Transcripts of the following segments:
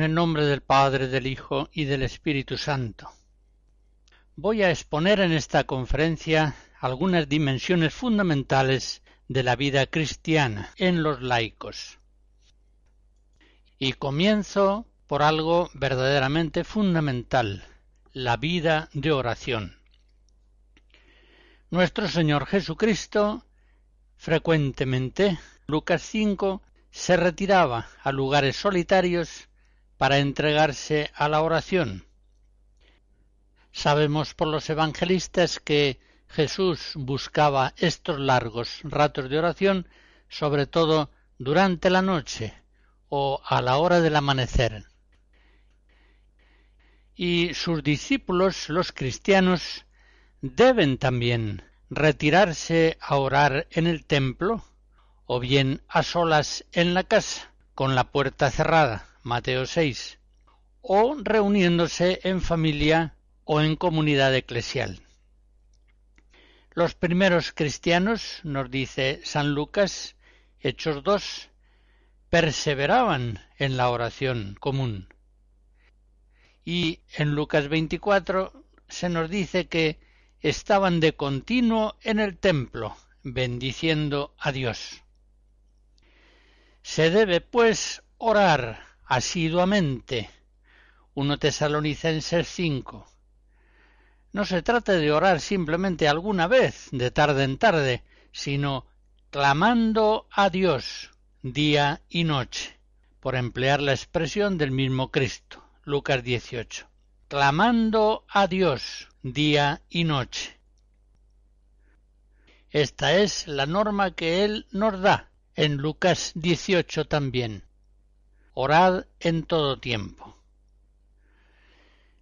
En el nombre del Padre, del Hijo y del Espíritu Santo. Voy a exponer en esta conferencia algunas dimensiones fundamentales de la vida cristiana en los laicos. Y comienzo por algo verdaderamente fundamental, la vida de oración. Nuestro Señor Jesucristo frecuentemente, Lucas 5, se retiraba a lugares solitarios para entregarse a la oración. Sabemos por los evangelistas que Jesús buscaba estos largos ratos de oración, sobre todo durante la noche o a la hora del amanecer. Y sus discípulos, los cristianos, deben también retirarse a orar en el templo o bien a solas en la casa, con la puerta cerrada. Mateo 6, o reuniéndose en familia o en comunidad eclesial. Los primeros cristianos, nos dice San Lucas, Hechos 2, perseveraban en la oración común. Y en Lucas 24 se nos dice que estaban de continuo en el templo, bendiciendo a Dios. Se debe, pues, orar asiduamente. 1 Tesalonicenses 5. No se trata de orar simplemente alguna vez, de tarde en tarde, sino clamando a Dios día y noche, por emplear la expresión del mismo Cristo, Lucas 18. Clamando a Dios día y noche. Esta es la norma que Él nos da en Lucas 18 también orad en todo tiempo.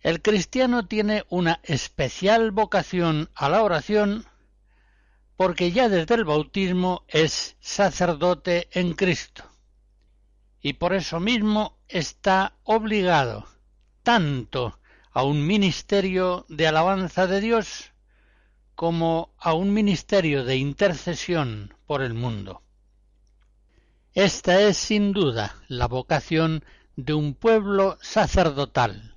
El cristiano tiene una especial vocación a la oración porque ya desde el bautismo es sacerdote en Cristo y por eso mismo está obligado tanto a un ministerio de alabanza de Dios como a un ministerio de intercesión por el mundo. Esta es sin duda la vocación de un pueblo sacerdotal.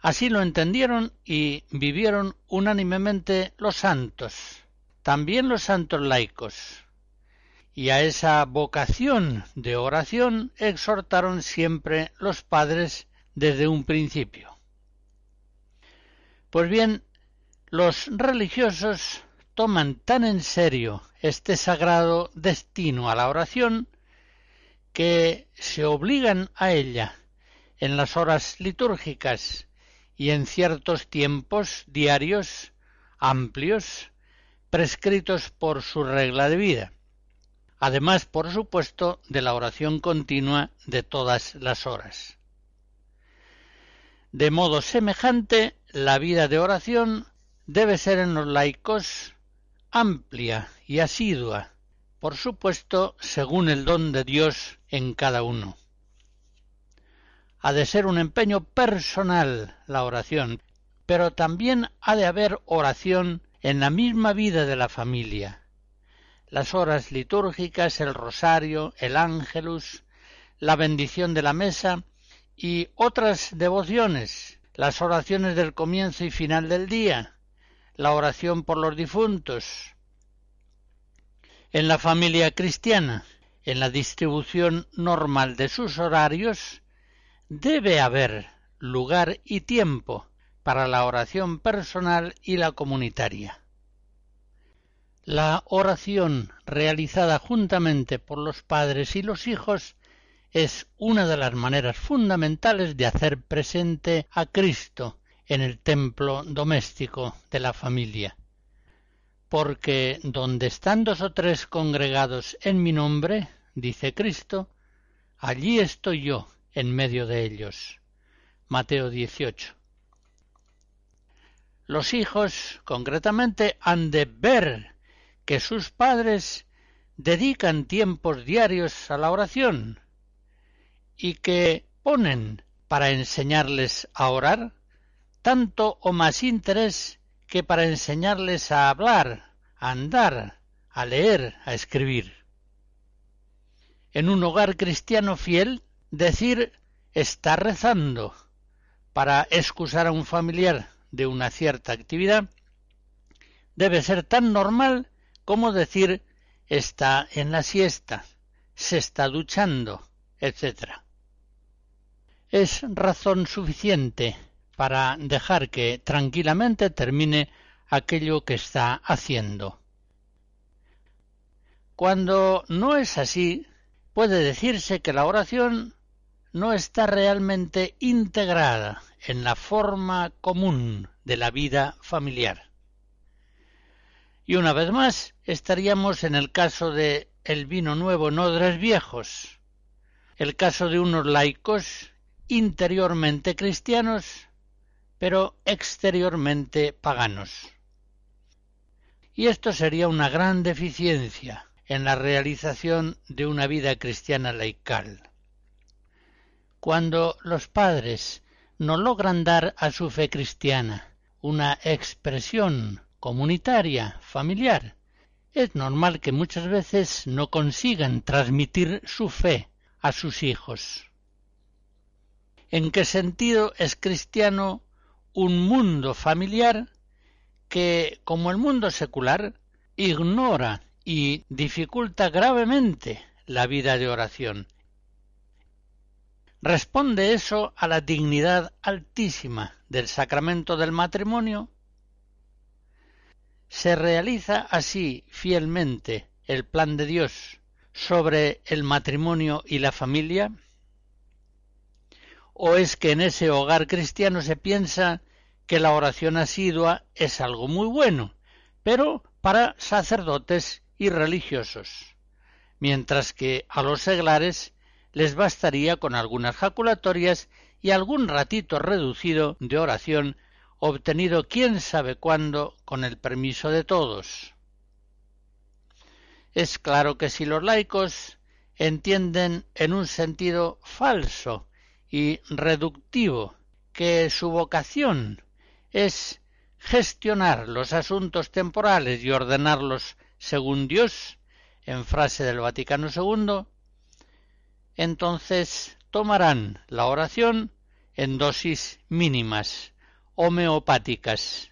Así lo entendieron y vivieron unánimemente los santos, también los santos laicos, y a esa vocación de oración exhortaron siempre los padres desde un principio. Pues bien, los religiosos toman tan en serio este sagrado destino a la oración que se obligan a ella en las horas litúrgicas y en ciertos tiempos diarios amplios prescritos por su regla de vida, además, por supuesto, de la oración continua de todas las horas. De modo semejante, la vida de oración debe ser en los laicos amplia y asidua, por supuesto, según el don de Dios en cada uno. Ha de ser un empeño personal la oración, pero también ha de haber oración en la misma vida de la familia. Las horas litúrgicas, el rosario, el ángelus, la bendición de la mesa y otras devociones, las oraciones del comienzo y final del día, la oración por los difuntos. En la familia cristiana, en la distribución normal de sus horarios, debe haber lugar y tiempo para la oración personal y la comunitaria. La oración realizada juntamente por los padres y los hijos es una de las maneras fundamentales de hacer presente a Cristo en el templo doméstico de la familia. Porque donde están dos o tres congregados en mi nombre, dice Cristo, allí estoy yo en medio de ellos. Mateo 18. Los hijos, concretamente, han de ver que sus padres dedican tiempos diarios a la oración, y que ponen para enseñarles a orar tanto o más interés que para enseñarles a hablar, a andar, a leer, a escribir. En un hogar cristiano fiel, decir está rezando para excusar a un familiar de una cierta actividad debe ser tan normal como decir está en la siesta, se está duchando, etc es razón suficiente para dejar que tranquilamente termine aquello que está haciendo. Cuando no es así, puede decirse que la oración no está realmente integrada en la forma común de la vida familiar. Y una vez más estaríamos en el caso de el vino nuevo en odres viejos, el caso de unos laicos interiormente cristianos, pero exteriormente paganos. Y esto sería una gran deficiencia en la realización de una vida cristiana laical. Cuando los padres no logran dar a su fe cristiana una expresión comunitaria, familiar, es normal que muchas veces no consigan transmitir su fe a sus hijos. ¿En qué sentido es cristiano un mundo familiar que, como el mundo secular, ignora y dificulta gravemente la vida de oración? ¿Responde eso a la dignidad altísima del sacramento del matrimonio? ¿Se realiza así fielmente el plan de Dios sobre el matrimonio y la familia? ¿O es que en ese hogar cristiano se piensa que la oración asidua es algo muy bueno, pero para sacerdotes y religiosos, mientras que a los seglares les bastaría con algunas jaculatorias y algún ratito reducido de oración obtenido quién sabe cuándo con el permiso de todos. Es claro que si los laicos entienden en un sentido falso y reductivo que su vocación es gestionar los asuntos temporales y ordenarlos según Dios, en frase del Vaticano II, entonces tomarán la oración en dosis mínimas, homeopáticas,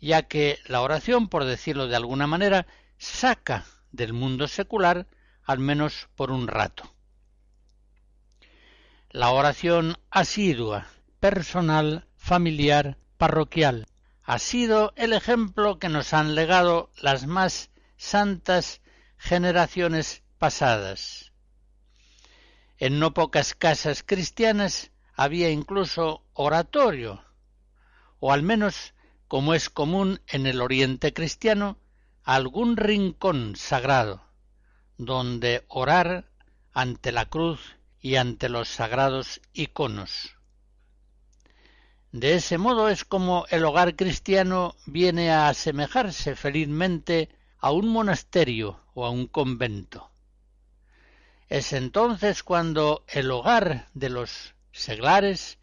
ya que la oración, por decirlo de alguna manera, saca del mundo secular al menos por un rato la oración asidua, personal, familiar, parroquial. Ha sido el ejemplo que nos han legado las más santas generaciones pasadas. En no pocas casas cristianas había incluso oratorio, o al menos, como es común en el oriente cristiano, algún rincón sagrado, donde orar ante la cruz y ante los sagrados iconos. De ese modo es como el hogar cristiano viene a asemejarse felizmente a un monasterio o a un convento. Es entonces cuando el hogar de los seglares,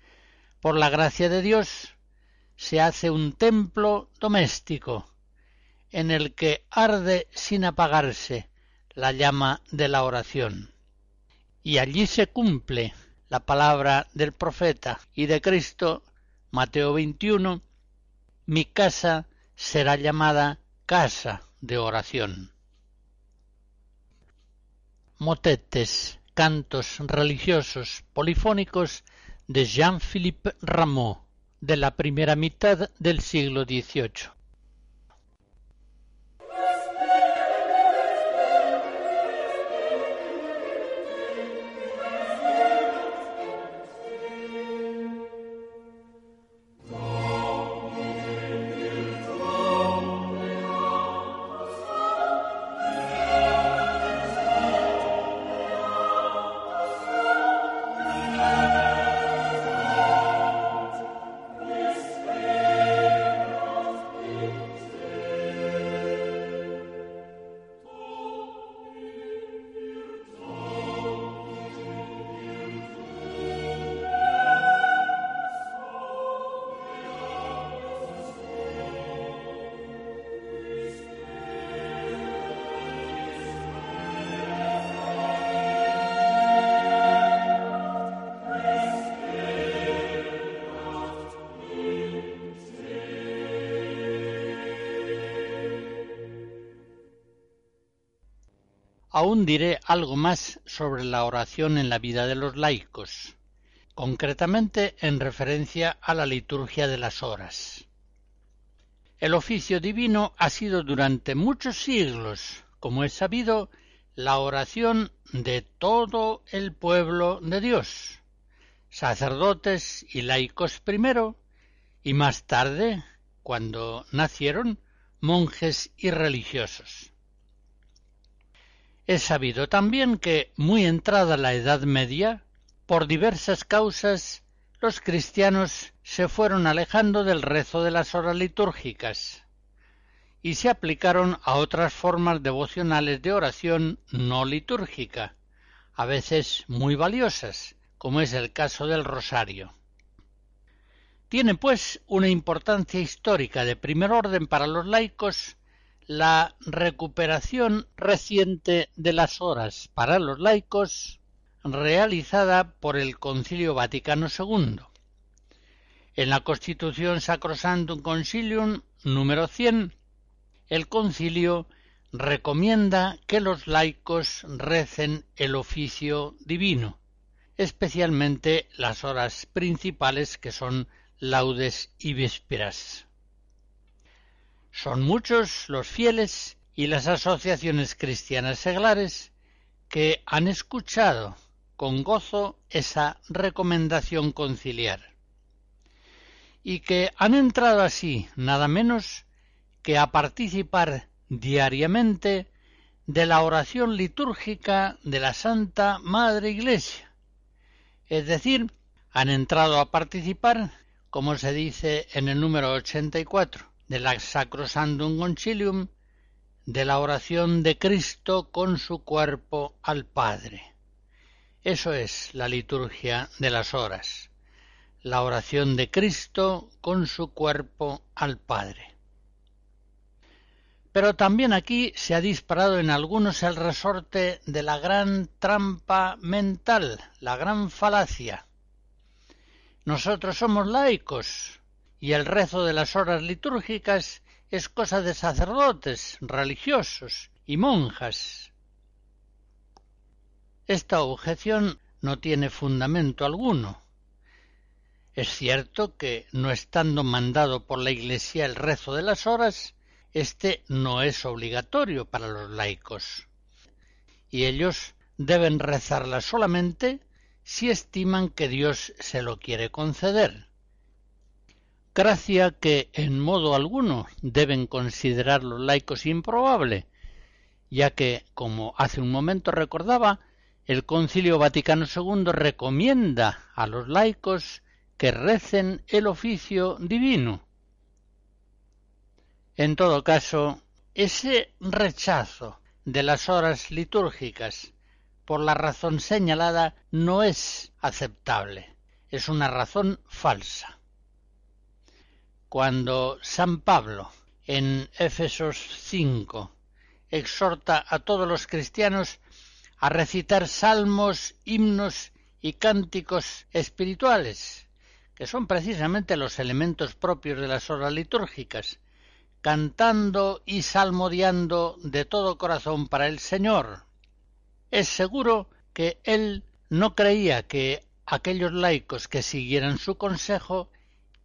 por la gracia de Dios, se hace un templo doméstico, en el que arde sin apagarse la llama de la oración. Y allí se cumple la palabra del profeta y de Cristo, Mateo 21, mi casa será llamada casa de oración. Motetes, cantos religiosos polifónicos de Jean-Philippe Rameau, de la primera mitad del siglo XVIII. Aún diré algo más sobre la oración en la vida de los laicos, concretamente en referencia a la liturgia de las horas. El oficio divino ha sido durante muchos siglos, como es sabido, la oración de todo el pueblo de Dios, sacerdotes y laicos primero, y más tarde, cuando nacieron, monjes y religiosos. Es sabido también que, muy entrada la Edad Media, por diversas causas, los cristianos se fueron alejando del rezo de las horas litúrgicas y se aplicaron a otras formas devocionales de oración no litúrgica, a veces muy valiosas, como es el caso del rosario. Tiene, pues, una importancia histórica de primer orden para los laicos la recuperación reciente de las horas para los laicos realizada por el Concilio Vaticano II. En la Constitución Sacrosantum Concilium número 100, el concilio recomienda que los laicos recen el oficio divino, especialmente las horas principales que son laudes y vísperas. Son muchos los fieles y las asociaciones cristianas seglares que han escuchado con gozo esa recomendación conciliar y que han entrado así nada menos que a participar diariamente de la oración litúrgica de la Santa Madre Iglesia. Es decir, han entrado a participar, como se dice en el número 84, de la Sacrosantum Concilium, de la oración de Cristo con su cuerpo al Padre. Eso es la liturgia de las horas, la oración de Cristo con su cuerpo al Padre. Pero también aquí se ha disparado en algunos el resorte de la gran trampa mental, la gran falacia. Nosotros somos laicos, y el rezo de las horas litúrgicas es cosa de sacerdotes, religiosos y monjas. Esta objeción no tiene fundamento alguno. Es cierto que, no estando mandado por la Iglesia el rezo de las horas, éste no es obligatorio para los laicos, y ellos deben rezarla solamente si estiman que Dios se lo quiere conceder gracia que en modo alguno deben considerar los laicos improbable, ya que, como hace un momento recordaba, el Concilio Vaticano II recomienda a los laicos que recen el oficio divino. En todo caso, ese rechazo de las horas litúrgicas por la razón señalada no es aceptable, es una razón falsa cuando San Pablo en Éfesos 5. Exhorta a todos los cristianos a recitar salmos, himnos y cánticos espirituales, que son precisamente los elementos propios de las horas litúrgicas, cantando y salmodiando de todo corazón para el Señor. Es seguro que él no creía que aquellos laicos que siguieran su consejo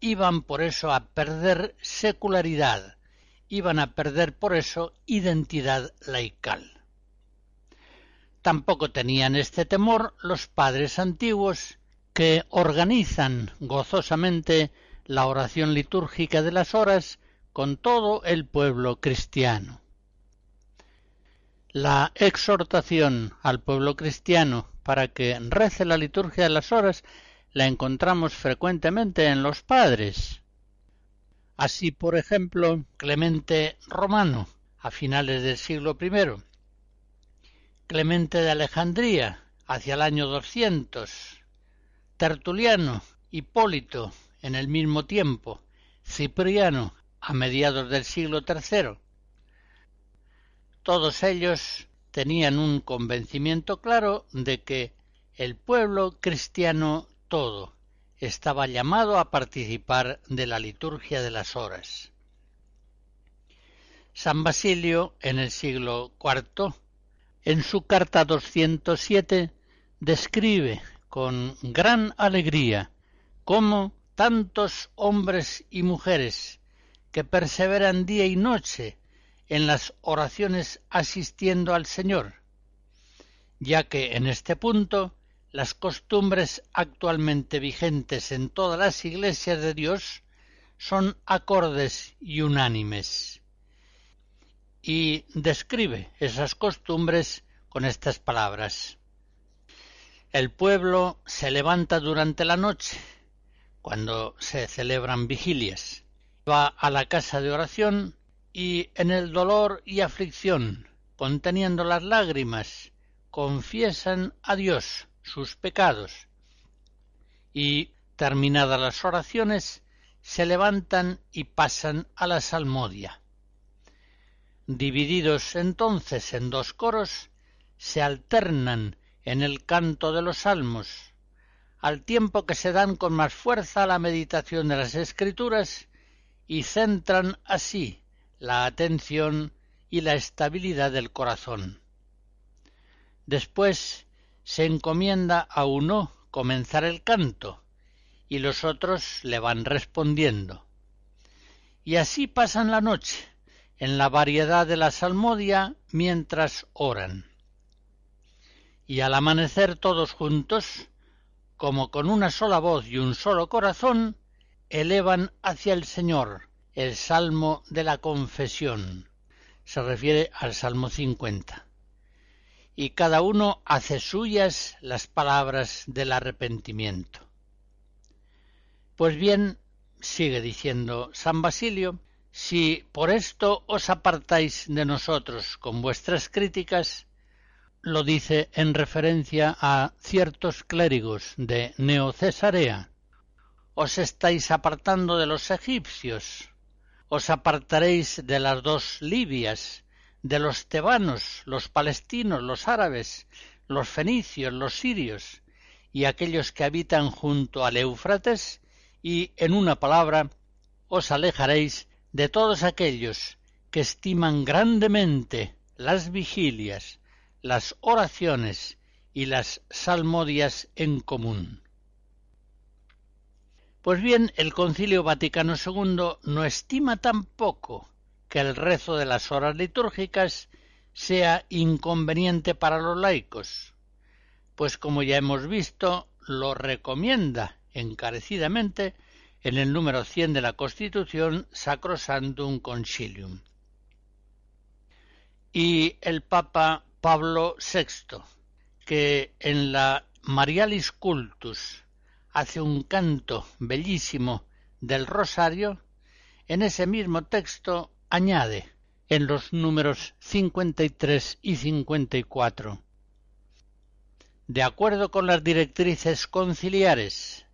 iban por eso a perder secularidad, iban a perder por eso identidad laical. Tampoco tenían este temor los padres antiguos que organizan gozosamente la oración litúrgica de las horas con todo el pueblo cristiano. La exhortación al pueblo cristiano para que rece la liturgia de las horas la encontramos frecuentemente en los padres. Así, por ejemplo, Clemente Romano, a finales del siglo I, Clemente de Alejandría, hacia el año 200, Tertuliano, Hipólito, en el mismo tiempo, Cipriano, a mediados del siglo III. Todos ellos tenían un convencimiento claro de que el pueblo cristiano todo estaba llamado a participar de la liturgia de las horas. San Basilio, en el siglo IV, en su carta 207, describe con gran alegría cómo tantos hombres y mujeres que perseveran día y noche en las oraciones asistiendo al Señor, ya que en este punto las costumbres actualmente vigentes en todas las iglesias de Dios son acordes y unánimes. Y describe esas costumbres con estas palabras. El pueblo se levanta durante la noche, cuando se celebran vigilias, va a la casa de oración y en el dolor y aflicción, conteniendo las lágrimas, confiesan a Dios sus pecados y, terminadas las oraciones, se levantan y pasan a la salmodia. Divididos entonces en dos coros, se alternan en el canto de los salmos, al tiempo que se dan con más fuerza a la meditación de las escrituras y centran así la atención y la estabilidad del corazón. Después se encomienda a uno comenzar el canto y los otros le van respondiendo. Y así pasan la noche en la variedad de la salmodia mientras oran. Y al amanecer todos juntos, como con una sola voz y un solo corazón, elevan hacia el Señor el salmo de la confesión. Se refiere al Salmo 50 y cada uno hace suyas las palabras del arrepentimiento. Pues bien, sigue diciendo San Basilio, si por esto os apartáis de nosotros con vuestras críticas, lo dice en referencia a ciertos clérigos de Neocesarea, os estáis apartando de los egipcios, os apartaréis de las dos Libias, de los tebanos, los palestinos, los árabes, los fenicios, los sirios y aquellos que habitan junto al Éufrates, y, en una palabra, os alejaréis de todos aquellos que estiman grandemente las vigilias, las oraciones y las salmodias en común. Pues bien, el Concilio Vaticano II no estima tampoco que el rezo de las horas litúrgicas sea inconveniente para los laicos, pues como ya hemos visto, lo recomienda encarecidamente en el número 100 de la Constitución Sacrosantum Concilium. Y el Papa Pablo VI, que en la Marialis Cultus hace un canto bellísimo del rosario, en ese mismo texto añade en los números 53 y 54. De acuerdo con las directrices conciliares,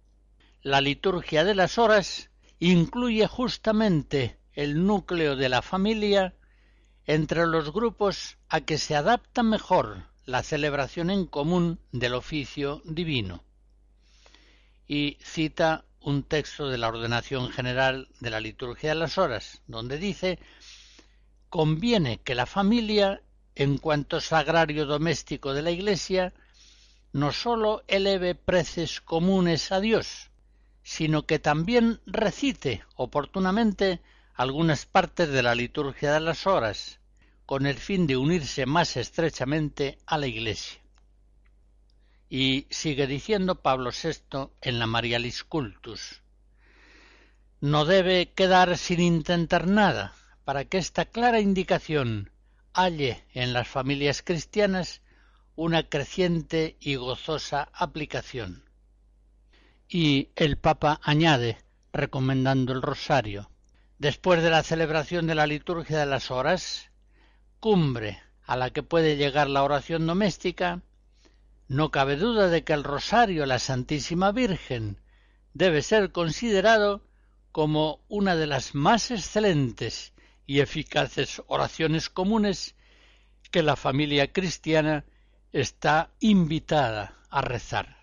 la liturgia de las horas incluye justamente el núcleo de la familia entre los grupos a que se adapta mejor la celebración en común del oficio divino. Y cita un texto de la ordenación general de la liturgia de las horas, donde dice conviene que la familia, en cuanto sagrario doméstico de la Iglesia, no sólo eleve preces comunes a Dios, sino que también recite oportunamente algunas partes de la liturgia de las horas, con el fin de unirse más estrechamente a la Iglesia. Y sigue diciendo Pablo VI en la Marialis Cultus, no debe quedar sin intentar nada para que esta clara indicación halle en las familias cristianas una creciente y gozosa aplicación. Y el Papa añade, recomendando el rosario, después de la celebración de la liturgia de las horas, cumbre a la que puede llegar la oración doméstica, no cabe duda de que el rosario a la Santísima Virgen debe ser considerado como una de las más excelentes y eficaces oraciones comunes que la familia cristiana está invitada a rezar.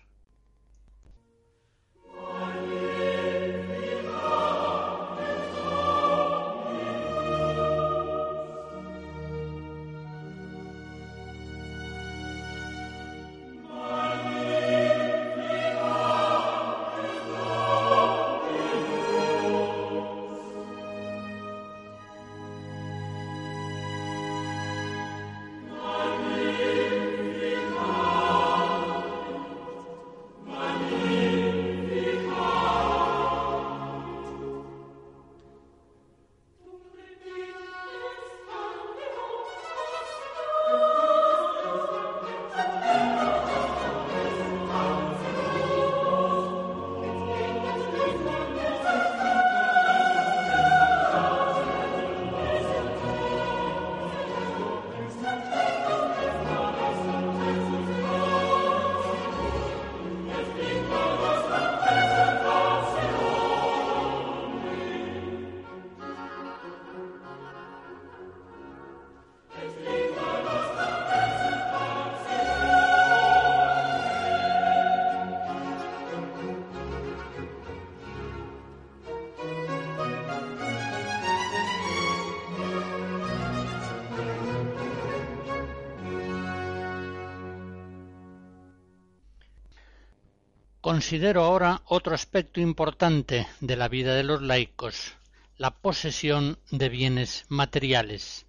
Considero ahora otro aspecto importante de la vida de los laicos, la posesión de bienes materiales.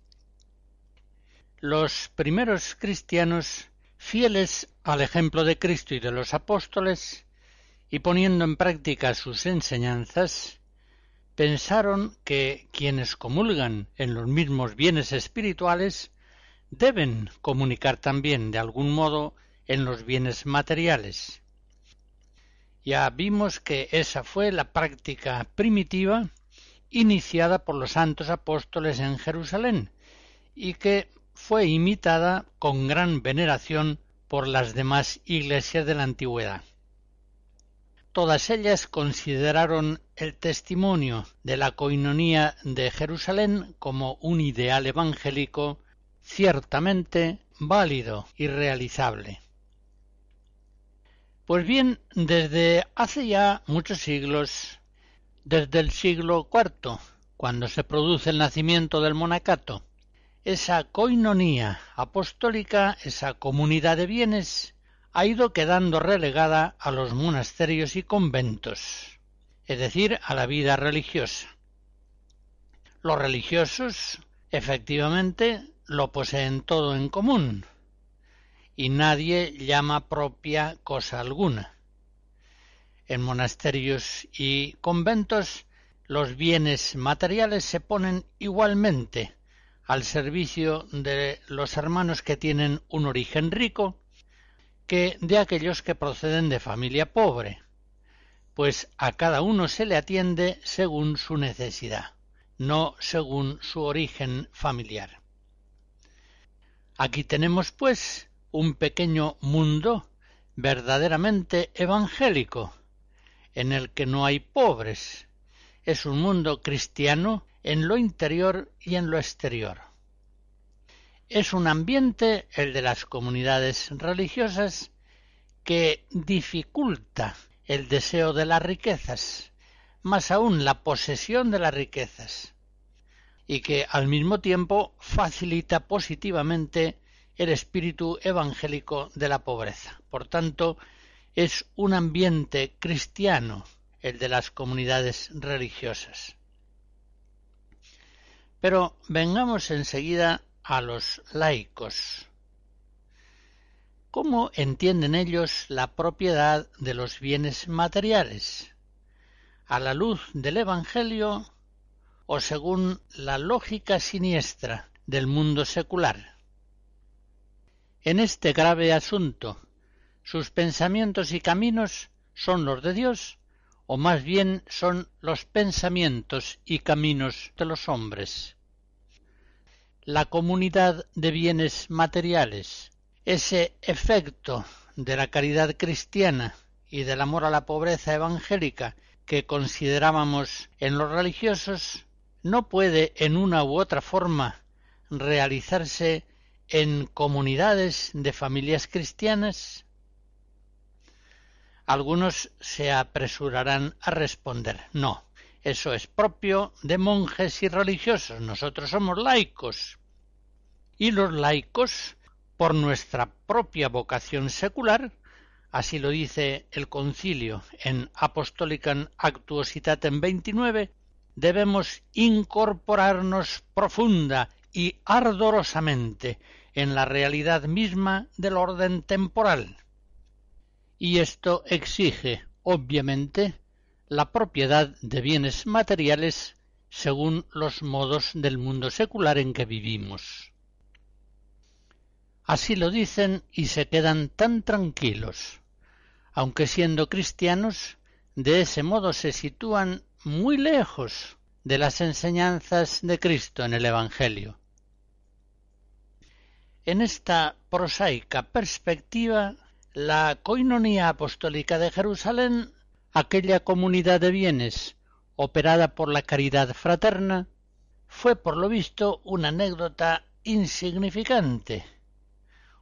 Los primeros cristianos, fieles al ejemplo de Cristo y de los apóstoles, y poniendo en práctica sus enseñanzas, pensaron que quienes comulgan en los mismos bienes espirituales deben comunicar también de algún modo en los bienes materiales. Ya vimos que esa fue la práctica primitiva iniciada por los santos apóstoles en Jerusalén y que fue imitada con gran veneración por las demás iglesias de la antigüedad. Todas ellas consideraron el testimonio de la coinonía de Jerusalén como un ideal evangélico ciertamente válido y realizable. Pues bien, desde hace ya muchos siglos, desde el siglo IV, cuando se produce el nacimiento del monacato, esa coinonía apostólica, esa comunidad de bienes, ha ido quedando relegada a los monasterios y conventos, es decir, a la vida religiosa. Los religiosos, efectivamente, lo poseen todo en común, y nadie llama propia cosa alguna. En monasterios y conventos los bienes materiales se ponen igualmente al servicio de los hermanos que tienen un origen rico que de aquellos que proceden de familia pobre, pues a cada uno se le atiende según su necesidad, no según su origen familiar. Aquí tenemos, pues, un pequeño mundo verdaderamente evangélico, en el que no hay pobres. Es un mundo cristiano en lo interior y en lo exterior. Es un ambiente, el de las comunidades religiosas, que dificulta el deseo de las riquezas, más aún la posesión de las riquezas, y que al mismo tiempo facilita positivamente el espíritu evangélico de la pobreza. Por tanto, es un ambiente cristiano el de las comunidades religiosas. Pero vengamos enseguida a los laicos. ¿Cómo entienden ellos la propiedad de los bienes materiales? ¿A la luz del Evangelio o según la lógica siniestra del mundo secular? En este grave asunto, sus pensamientos y caminos son los de Dios o más bien son los pensamientos y caminos de los hombres. La comunidad de bienes materiales ese efecto de la caridad cristiana y del amor a la pobreza evangélica que considerábamos en los religiosos no puede en una u otra forma realizarse en comunidades de familias cristianas? Algunos se apresurarán a responder no, eso es propio de monjes y religiosos, nosotros somos laicos. Y los laicos por nuestra propia vocación secular, así lo dice el concilio en Apostolicam Actuositatem 29, debemos incorporarnos profunda y ardorosamente en la realidad misma del orden temporal. Y esto exige, obviamente, la propiedad de bienes materiales según los modos del mundo secular en que vivimos. Así lo dicen y se quedan tan tranquilos. Aunque siendo cristianos, de ese modo se sitúan muy lejos de las enseñanzas de Cristo en el Evangelio. En esta prosaica perspectiva, la coinonía apostólica de Jerusalén, aquella comunidad de bienes operada por la caridad fraterna, fue por lo visto una anécdota insignificante,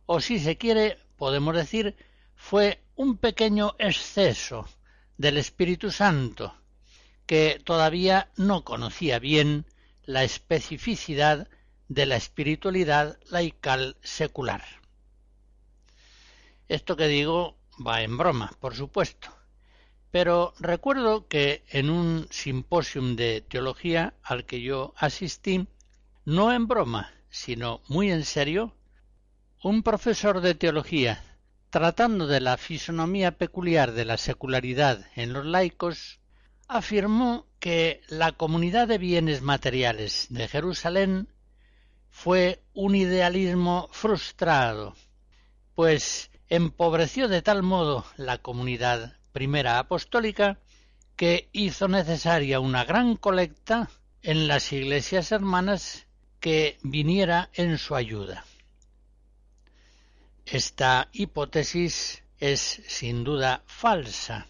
o si se quiere, podemos decir, fue un pequeño exceso del Espíritu Santo, que todavía no conocía bien la especificidad de la espiritualidad laical secular. Esto que digo va en broma, por supuesto, pero recuerdo que en un simposium de teología al que yo asistí, no en broma, sino muy en serio, un profesor de teología, tratando de la fisonomía peculiar de la secularidad en los laicos, afirmó que la comunidad de bienes materiales de Jerusalén fue un idealismo frustrado, pues empobreció de tal modo la comunidad primera apostólica que hizo necesaria una gran colecta en las iglesias hermanas que viniera en su ayuda. Esta hipótesis es sin duda falsa.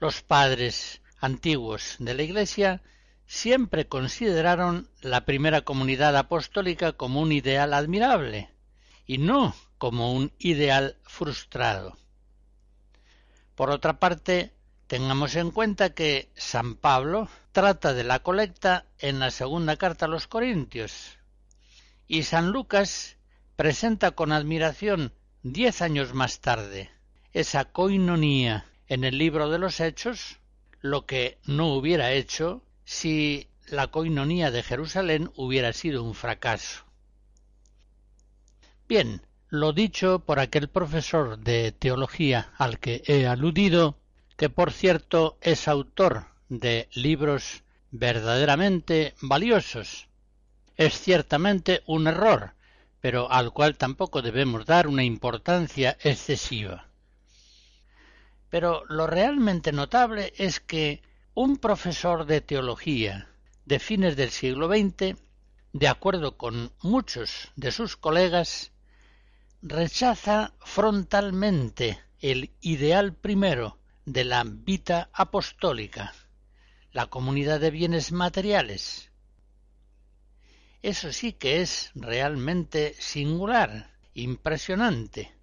Los padres antiguos de la Iglesia siempre consideraron la primera comunidad apostólica como un ideal admirable y no como un ideal frustrado. Por otra parte, tengamos en cuenta que San Pablo trata de la colecta en la segunda carta a los Corintios y San Lucas presenta con admiración diez años más tarde esa coinonía en el libro de los Hechos, lo que no hubiera hecho si la coinonía de Jerusalén hubiera sido un fracaso. Bien, lo dicho por aquel profesor de teología al que he aludido, que por cierto es autor de libros verdaderamente valiosos. Es ciertamente un error pero al cual tampoco debemos dar una importancia excesiva. Pero lo realmente notable es que un profesor de teología de fines del siglo XX, de acuerdo con muchos de sus colegas, rechaza frontalmente el ideal primero de la vita apostólica, la comunidad de bienes materiales. Eso sí que es realmente singular, impresionante.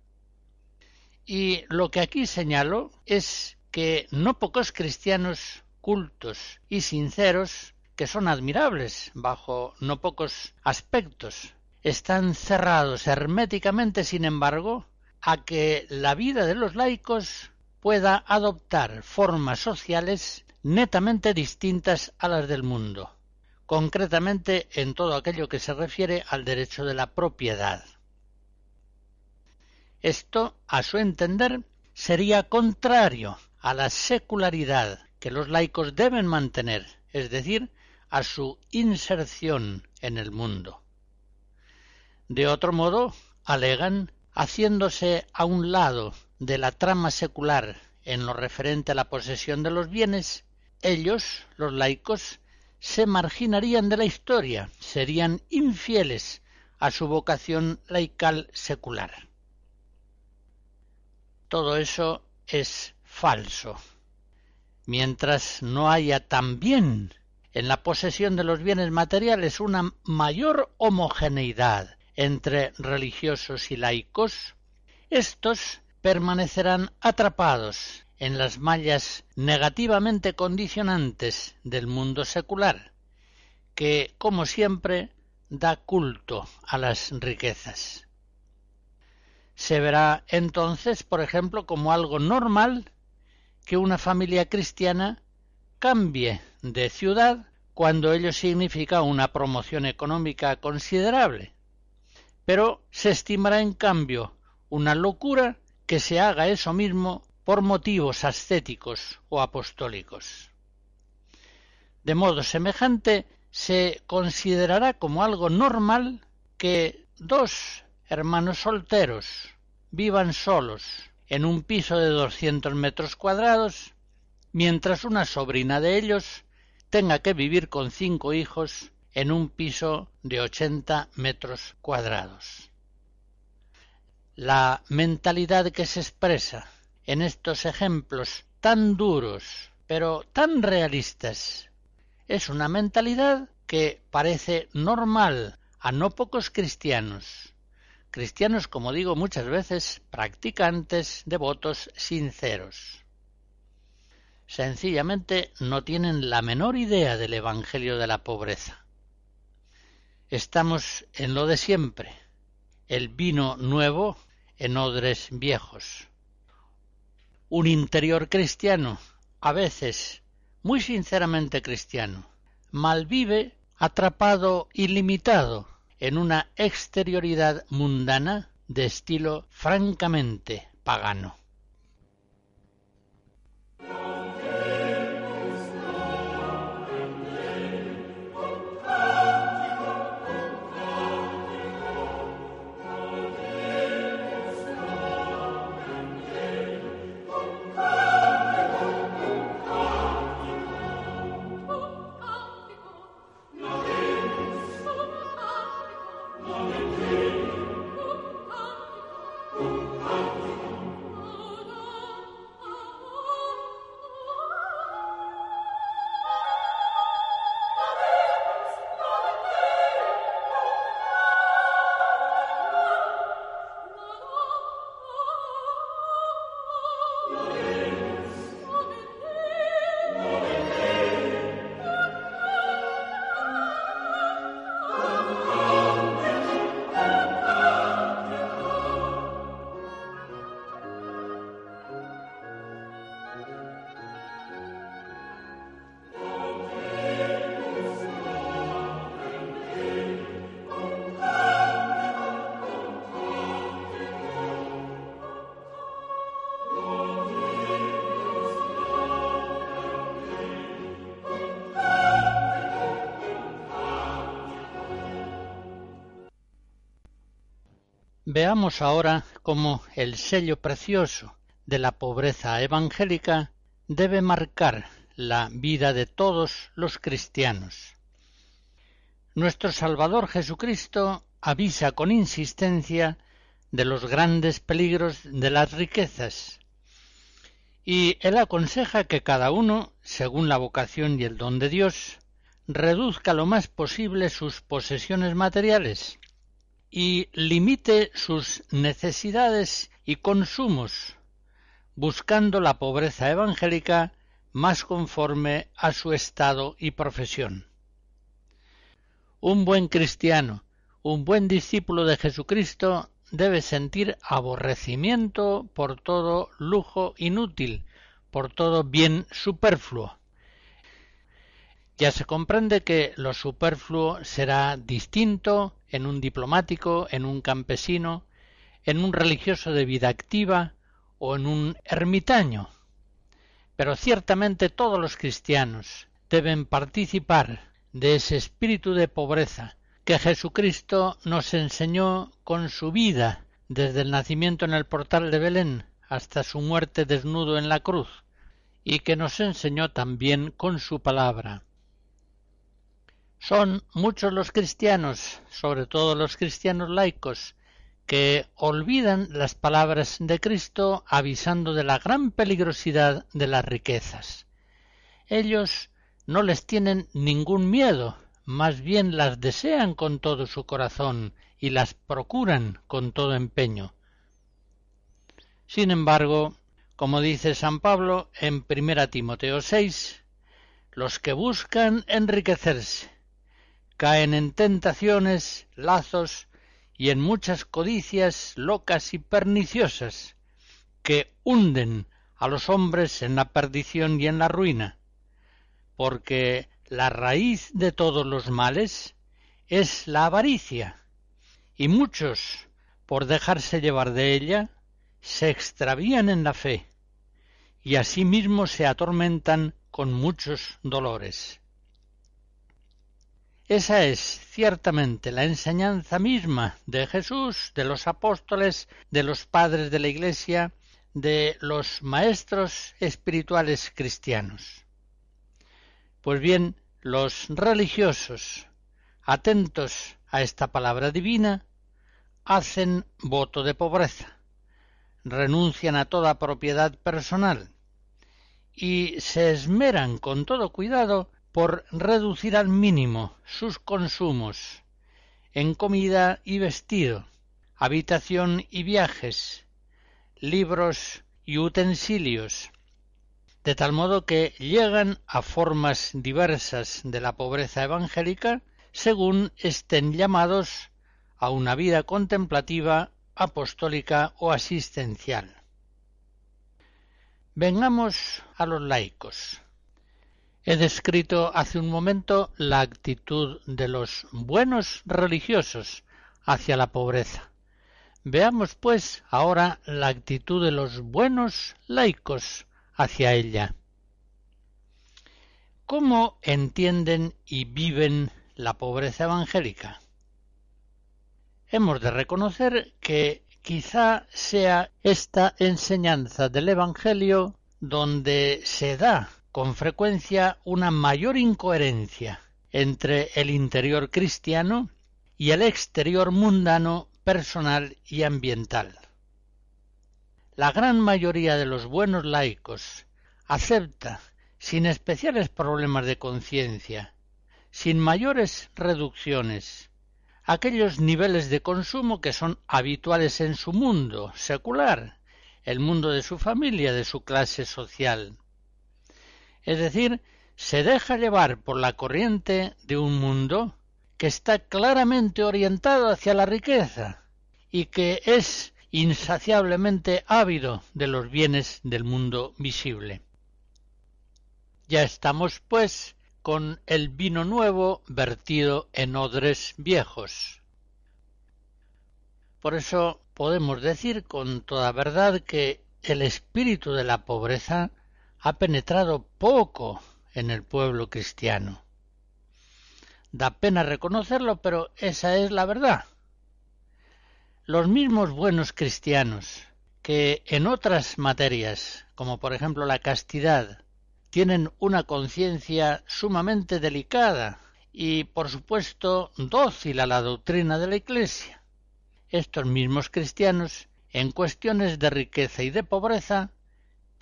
Y lo que aquí señalo es que no pocos cristianos cultos y sinceros, que son admirables bajo no pocos aspectos, están cerrados herméticamente, sin embargo, a que la vida de los laicos pueda adoptar formas sociales netamente distintas a las del mundo, concretamente en todo aquello que se refiere al derecho de la propiedad. Esto, a su entender, sería contrario a la secularidad que los laicos deben mantener, es decir, a su inserción en el mundo. De otro modo, alegan, haciéndose a un lado de la trama secular en lo referente a la posesión de los bienes, ellos, los laicos, se marginarían de la historia, serían infieles a su vocación laical secular. Todo eso es falso. Mientras no haya también en la posesión de los bienes materiales una mayor homogeneidad entre religiosos y laicos, estos permanecerán atrapados en las mallas negativamente condicionantes del mundo secular, que, como siempre, da culto a las riquezas. Se verá entonces, por ejemplo, como algo normal que una familia cristiana cambie de ciudad cuando ello significa una promoción económica considerable. Pero se estimará en cambio una locura que se haga eso mismo por motivos ascéticos o apostólicos. De modo semejante se considerará como algo normal que dos hermanos solteros vivan solos en un piso de doscientos metros cuadrados, mientras una sobrina de ellos tenga que vivir con cinco hijos en un piso de ochenta metros cuadrados. La mentalidad que se expresa en estos ejemplos tan duros, pero tan realistas, es una mentalidad que parece normal a no pocos cristianos, cristianos, como digo muchas veces, practicantes, devotos, sinceros. Sencillamente no tienen la menor idea del Evangelio de la pobreza. Estamos en lo de siempre, el vino nuevo en odres viejos. Un interior cristiano, a veces muy sinceramente cristiano, malvive atrapado y limitado en una exterioridad mundana de estilo francamente pagano. Veamos ahora cómo el sello precioso de la pobreza evangélica debe marcar la vida de todos los cristianos. Nuestro Salvador Jesucristo avisa con insistencia de los grandes peligros de las riquezas y él aconseja que cada uno, según la vocación y el don de Dios, reduzca lo más posible sus posesiones materiales y limite sus necesidades y consumos, buscando la pobreza evangélica más conforme a su estado y profesión. Un buen cristiano, un buen discípulo de Jesucristo debe sentir aborrecimiento por todo lujo inútil, por todo bien superfluo. Ya se comprende que lo superfluo será distinto en un diplomático, en un campesino, en un religioso de vida activa o en un ermitaño. Pero ciertamente todos los cristianos deben participar de ese espíritu de pobreza que Jesucristo nos enseñó con su vida desde el nacimiento en el portal de Belén hasta su muerte desnudo en la cruz, y que nos enseñó también con su palabra. Son muchos los cristianos, sobre todo los cristianos laicos, que olvidan las palabras de Cristo avisando de la gran peligrosidad de las riquezas. Ellos no les tienen ningún miedo, más bien las desean con todo su corazón y las procuran con todo empeño. Sin embargo, como dice San Pablo en 1 Timoteo 6, los que buscan enriquecerse caen en tentaciones, lazos y en muchas codicias locas y perniciosas que hunden a los hombres en la perdición y en la ruina, porque la raíz de todos los males es la avaricia, y muchos, por dejarse llevar de ella, se extravían en la fe, y asimismo se atormentan con muchos dolores. Esa es ciertamente la enseñanza misma de Jesús, de los apóstoles, de los padres de la Iglesia, de los maestros espirituales cristianos. Pues bien, los religiosos, atentos a esta palabra divina, hacen voto de pobreza, renuncian a toda propiedad personal y se esmeran con todo cuidado por reducir al mínimo sus consumos en comida y vestido, habitación y viajes, libros y utensilios, de tal modo que llegan a formas diversas de la pobreza evangélica según estén llamados a una vida contemplativa, apostólica o asistencial. Vengamos a los laicos. He descrito hace un momento la actitud de los buenos religiosos hacia la pobreza. Veamos, pues, ahora la actitud de los buenos laicos hacia ella. ¿Cómo entienden y viven la pobreza evangélica? Hemos de reconocer que quizá sea esta enseñanza del Evangelio donde se da con frecuencia una mayor incoherencia entre el interior cristiano y el exterior mundano, personal y ambiental. La gran mayoría de los buenos laicos acepta, sin especiales problemas de conciencia, sin mayores reducciones, aquellos niveles de consumo que son habituales en su mundo secular, el mundo de su familia, de su clase social. Es decir, se deja llevar por la corriente de un mundo que está claramente orientado hacia la riqueza y que es insaciablemente ávido de los bienes del mundo visible. Ya estamos, pues, con el vino nuevo vertido en odres viejos. Por eso podemos decir con toda verdad que el espíritu de la pobreza ha penetrado poco en el pueblo cristiano. Da pena reconocerlo, pero esa es la verdad los mismos buenos cristianos que en otras materias, como por ejemplo la castidad, tienen una conciencia sumamente delicada y, por supuesto, dócil a la doctrina de la Iglesia. Estos mismos cristianos, en cuestiones de riqueza y de pobreza,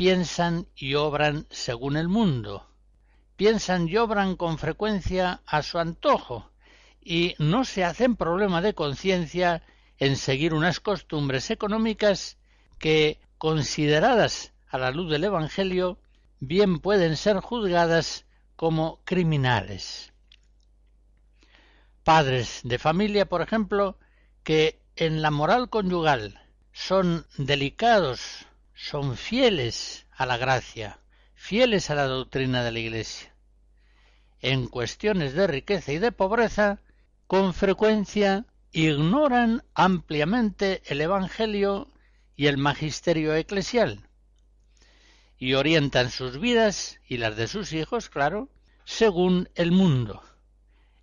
piensan y obran según el mundo, piensan y obran con frecuencia a su antojo, y no se hacen problema de conciencia en seguir unas costumbres económicas que, consideradas a la luz del Evangelio, bien pueden ser juzgadas como criminales. Padres de familia, por ejemplo, que en la moral conyugal son delicados, son fieles a la gracia, fieles a la doctrina de la Iglesia. En cuestiones de riqueza y de pobreza, con frecuencia ignoran ampliamente el Evangelio y el magisterio eclesial, y orientan sus vidas y las de sus hijos, claro, según el mundo,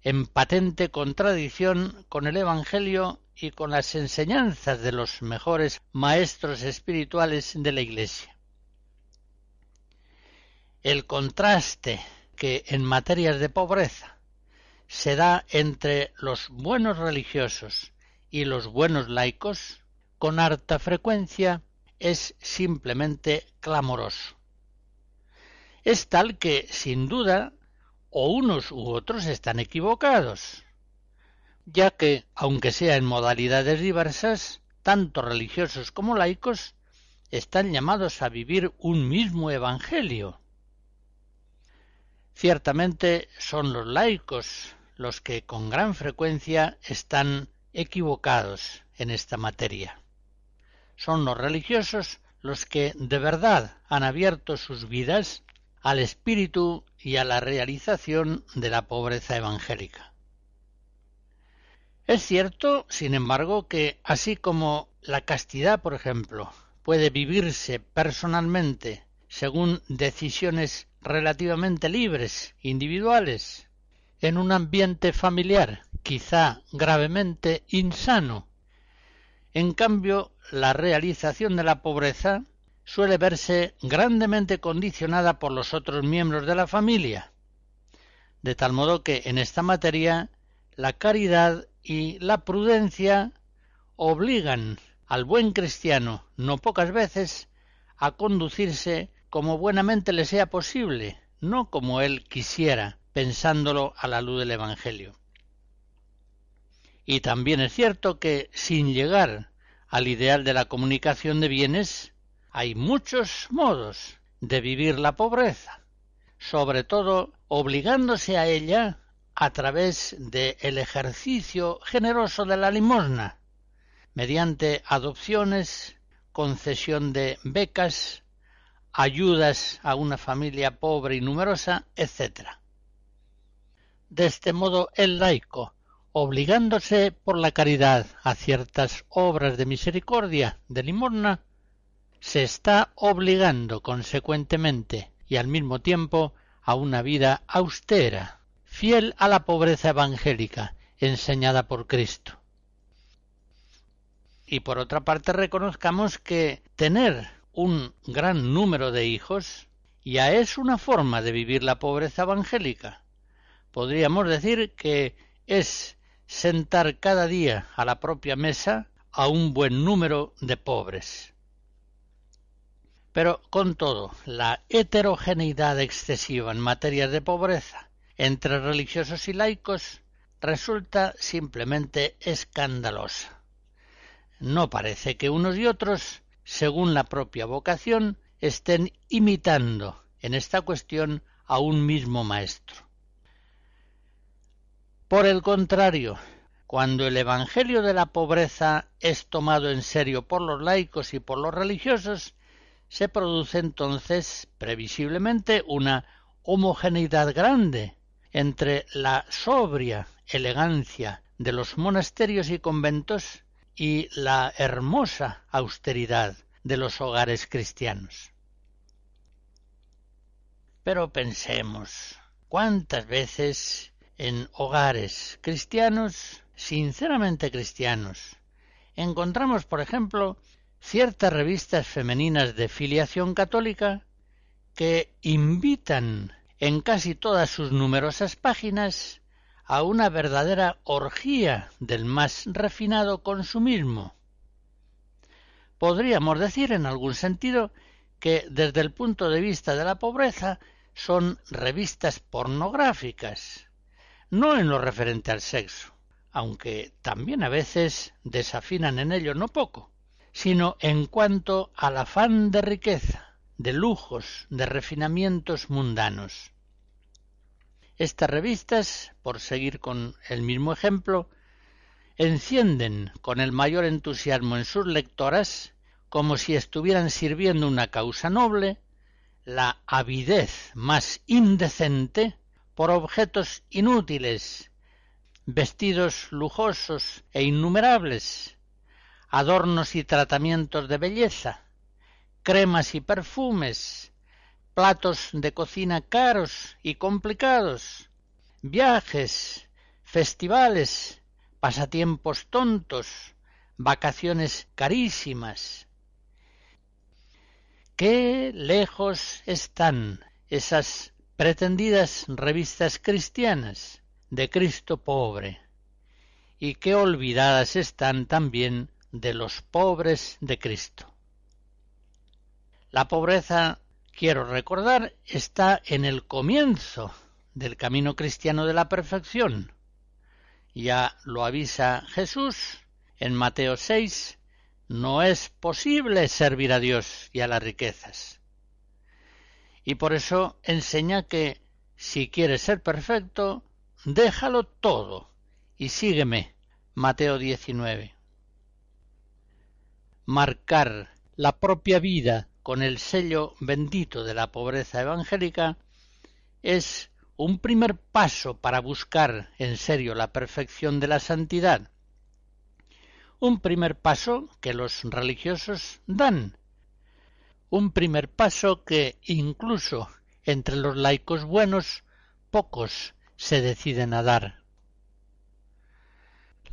en patente contradicción con el Evangelio y con las enseñanzas de los mejores maestros espirituales de la Iglesia. El contraste que en materias de pobreza se da entre los buenos religiosos y los buenos laicos con harta frecuencia es simplemente clamoroso. Es tal que, sin duda, o unos u otros están equivocados, ya que, aunque sea en modalidades diversas, tanto religiosos como laicos están llamados a vivir un mismo Evangelio. Ciertamente son los laicos los que con gran frecuencia están equivocados en esta materia. Son los religiosos los que de verdad han abierto sus vidas al espíritu y a la realización de la pobreza evangélica. Es cierto, sin embargo, que así como la castidad, por ejemplo, puede vivirse personalmente según decisiones relativamente libres, individuales, en un ambiente familiar quizá gravemente insano. En cambio, la realización de la pobreza suele verse grandemente condicionada por los otros miembros de la familia, de tal modo que en esta materia la caridad y la prudencia obligan al buen cristiano, no pocas veces, a conducirse como buenamente le sea posible, no como él quisiera, pensándolo a la luz del Evangelio. Y también es cierto que, sin llegar al ideal de la comunicación de bienes, hay muchos modos de vivir la pobreza, sobre todo obligándose a ella a través del el ejercicio generoso de la limosna, mediante adopciones, concesión de becas, ayudas a una familia pobre y numerosa, etc. De este modo el laico, obligándose por la caridad a ciertas obras de misericordia, de limosna, se está obligando consecuentemente y al mismo tiempo a una vida austera, fiel a la pobreza evangélica enseñada por Cristo. Y por otra parte reconozcamos que tener un gran número de hijos ya es una forma de vivir la pobreza evangélica. Podríamos decir que es sentar cada día a la propia mesa a un buen número de pobres. Pero con todo, la heterogeneidad excesiva en materia de pobreza entre religiosos y laicos resulta simplemente escandalosa. No parece que unos y otros, según la propia vocación, estén imitando en esta cuestión a un mismo maestro. Por el contrario, cuando el Evangelio de la pobreza es tomado en serio por los laicos y por los religiosos, se produce entonces previsiblemente una homogeneidad grande entre la sobria elegancia de los monasterios y conventos y la hermosa austeridad de los hogares cristianos. Pero pensemos, ¿cuántas veces en hogares cristianos, sinceramente cristianos, encontramos, por ejemplo, ciertas revistas femeninas de filiación católica que invitan en casi todas sus numerosas páginas a una verdadera orgía del más refinado consumismo. Podríamos decir en algún sentido que desde el punto de vista de la pobreza son revistas pornográficas, no en lo referente al sexo, aunque también a veces desafinan en ello no poco, sino en cuanto al afán de riqueza, de lujos, de refinamientos mundanos. Estas revistas, por seguir con el mismo ejemplo, encienden con el mayor entusiasmo en sus lectoras, como si estuvieran sirviendo una causa noble, la avidez más indecente por objetos inútiles, vestidos lujosos e innumerables, adornos y tratamientos de belleza, cremas y perfumes, platos de cocina caros y complicados, viajes, festivales, pasatiempos tontos, vacaciones carísimas. Qué lejos están esas pretendidas revistas cristianas de Cristo pobre, y qué olvidadas están también de los pobres de Cristo. La pobreza, quiero recordar, está en el comienzo del camino cristiano de la perfección. Ya lo avisa Jesús en Mateo 6, no es posible servir a Dios y a las riquezas y por eso enseña que si quieres ser perfecto, déjalo todo y sígueme. Mateo 19. Marcar la propia vida con el sello bendito de la pobreza evangélica es un primer paso para buscar en serio la perfección de la santidad. Un primer paso que los religiosos dan un primer paso que incluso entre los laicos buenos pocos se deciden a dar.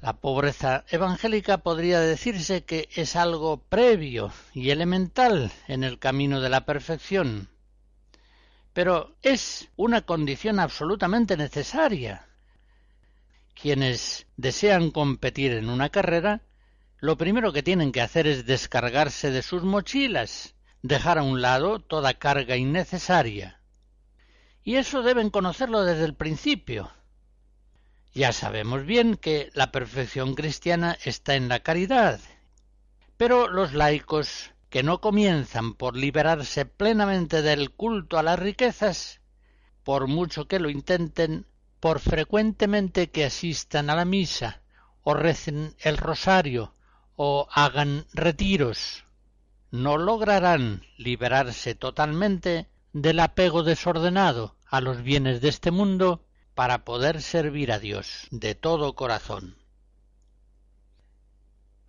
La pobreza evangélica podría decirse que es algo previo y elemental en el camino de la perfección, pero es una condición absolutamente necesaria. Quienes desean competir en una carrera, lo primero que tienen que hacer es descargarse de sus mochilas dejar a un lado toda carga innecesaria. Y eso deben conocerlo desde el principio. Ya sabemos bien que la perfección cristiana está en la caridad, pero los laicos que no comienzan por liberarse plenamente del culto a las riquezas, por mucho que lo intenten, por frecuentemente que asistan a la misa, o recen el rosario, o hagan retiros, no lograrán liberarse totalmente del apego desordenado a los bienes de este mundo para poder servir a Dios de todo corazón.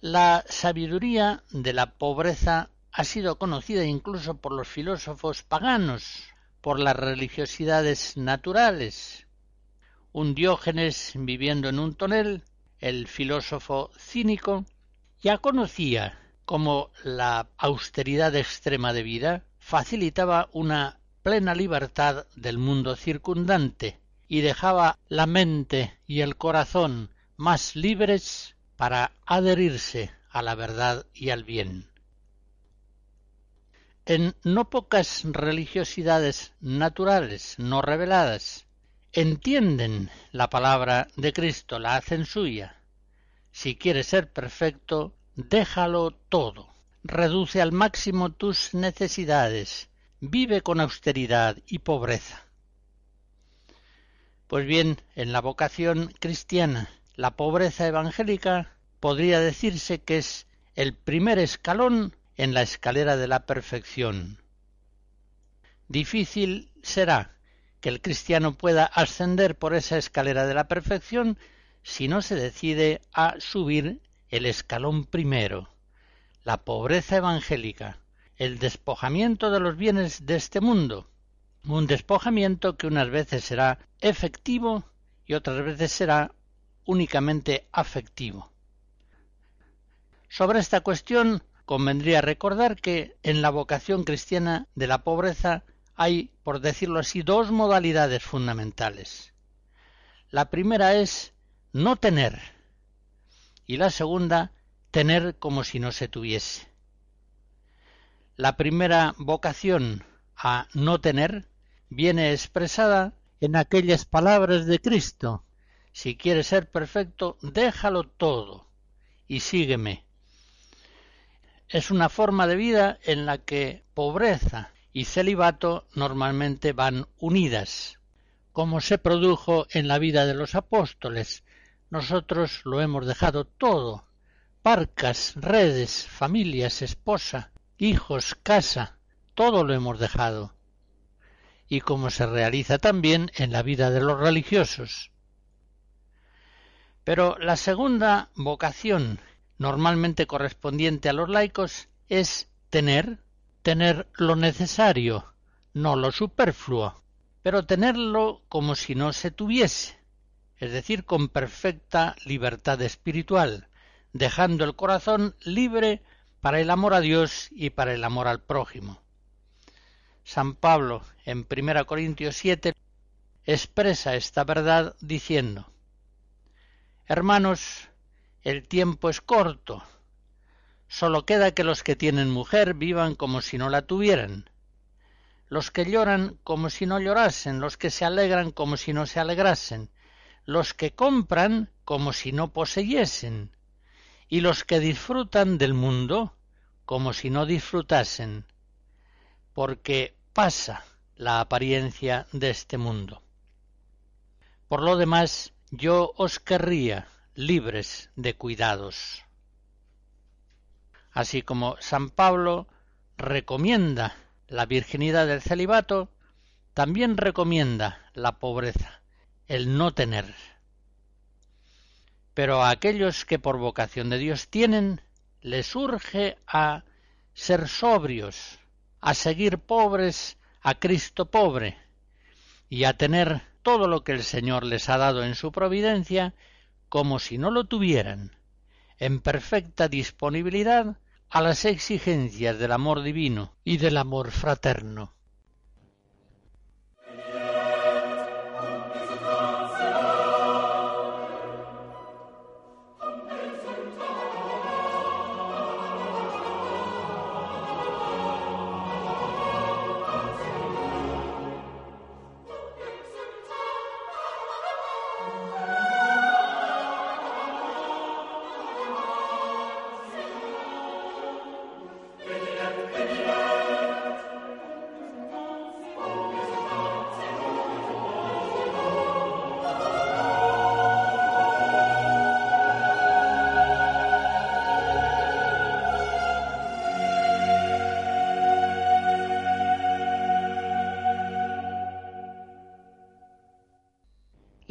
La sabiduría de la pobreza ha sido conocida incluso por los filósofos paganos, por las religiosidades naturales. Un Diógenes viviendo en un tonel, el filósofo cínico, ya conocía como la austeridad extrema de vida facilitaba una plena libertad del mundo circundante y dejaba la mente y el corazón más libres para adherirse a la verdad y al bien. En no pocas religiosidades naturales no reveladas entienden la palabra de Cristo, la hacen suya. Si quieres ser perfecto, Déjalo todo. Reduce al máximo tus necesidades. Vive con austeridad y pobreza. Pues bien, en la vocación cristiana, la pobreza evangélica podría decirse que es el primer escalón en la escalera de la perfección. Difícil será que el cristiano pueda ascender por esa escalera de la perfección si no se decide a subir el escalón primero, la pobreza evangélica, el despojamiento de los bienes de este mundo, un despojamiento que unas veces será efectivo y otras veces será únicamente afectivo. Sobre esta cuestión convendría recordar que en la vocación cristiana de la pobreza hay, por decirlo así, dos modalidades fundamentales. La primera es no tener, y la segunda tener como si no se tuviese. La primera vocación a no tener viene expresada en aquellas palabras de Cristo. Si quieres ser perfecto, déjalo todo y sígueme. Es una forma de vida en la que pobreza y celibato normalmente van unidas, como se produjo en la vida de los apóstoles. Nosotros lo hemos dejado todo, parcas, redes, familias, esposa, hijos, casa, todo lo hemos dejado. Y como se realiza también en la vida de los religiosos. Pero la segunda vocación, normalmente correspondiente a los laicos, es tener, tener lo necesario, no lo superfluo, pero tenerlo como si no se tuviese, es decir, con perfecta libertad espiritual, dejando el corazón libre para el amor a Dios y para el amor al prójimo. San Pablo en 1 Corintios 7 expresa esta verdad diciendo Hermanos, el tiempo es corto. Solo queda que los que tienen mujer vivan como si no la tuvieran, los que lloran como si no llorasen, los que se alegran como si no se alegrasen, los que compran como si no poseyesen, y los que disfrutan del mundo como si no disfrutasen, porque pasa la apariencia de este mundo. Por lo demás, yo os querría libres de cuidados. Así como San Pablo recomienda la virginidad del celibato, también recomienda la pobreza, el no tener. Pero a aquellos que por vocación de Dios tienen, les urge a ser sobrios, a seguir pobres a Cristo pobre, y a tener todo lo que el Señor les ha dado en su providencia como si no lo tuvieran, en perfecta disponibilidad a las exigencias del amor divino y del amor fraterno.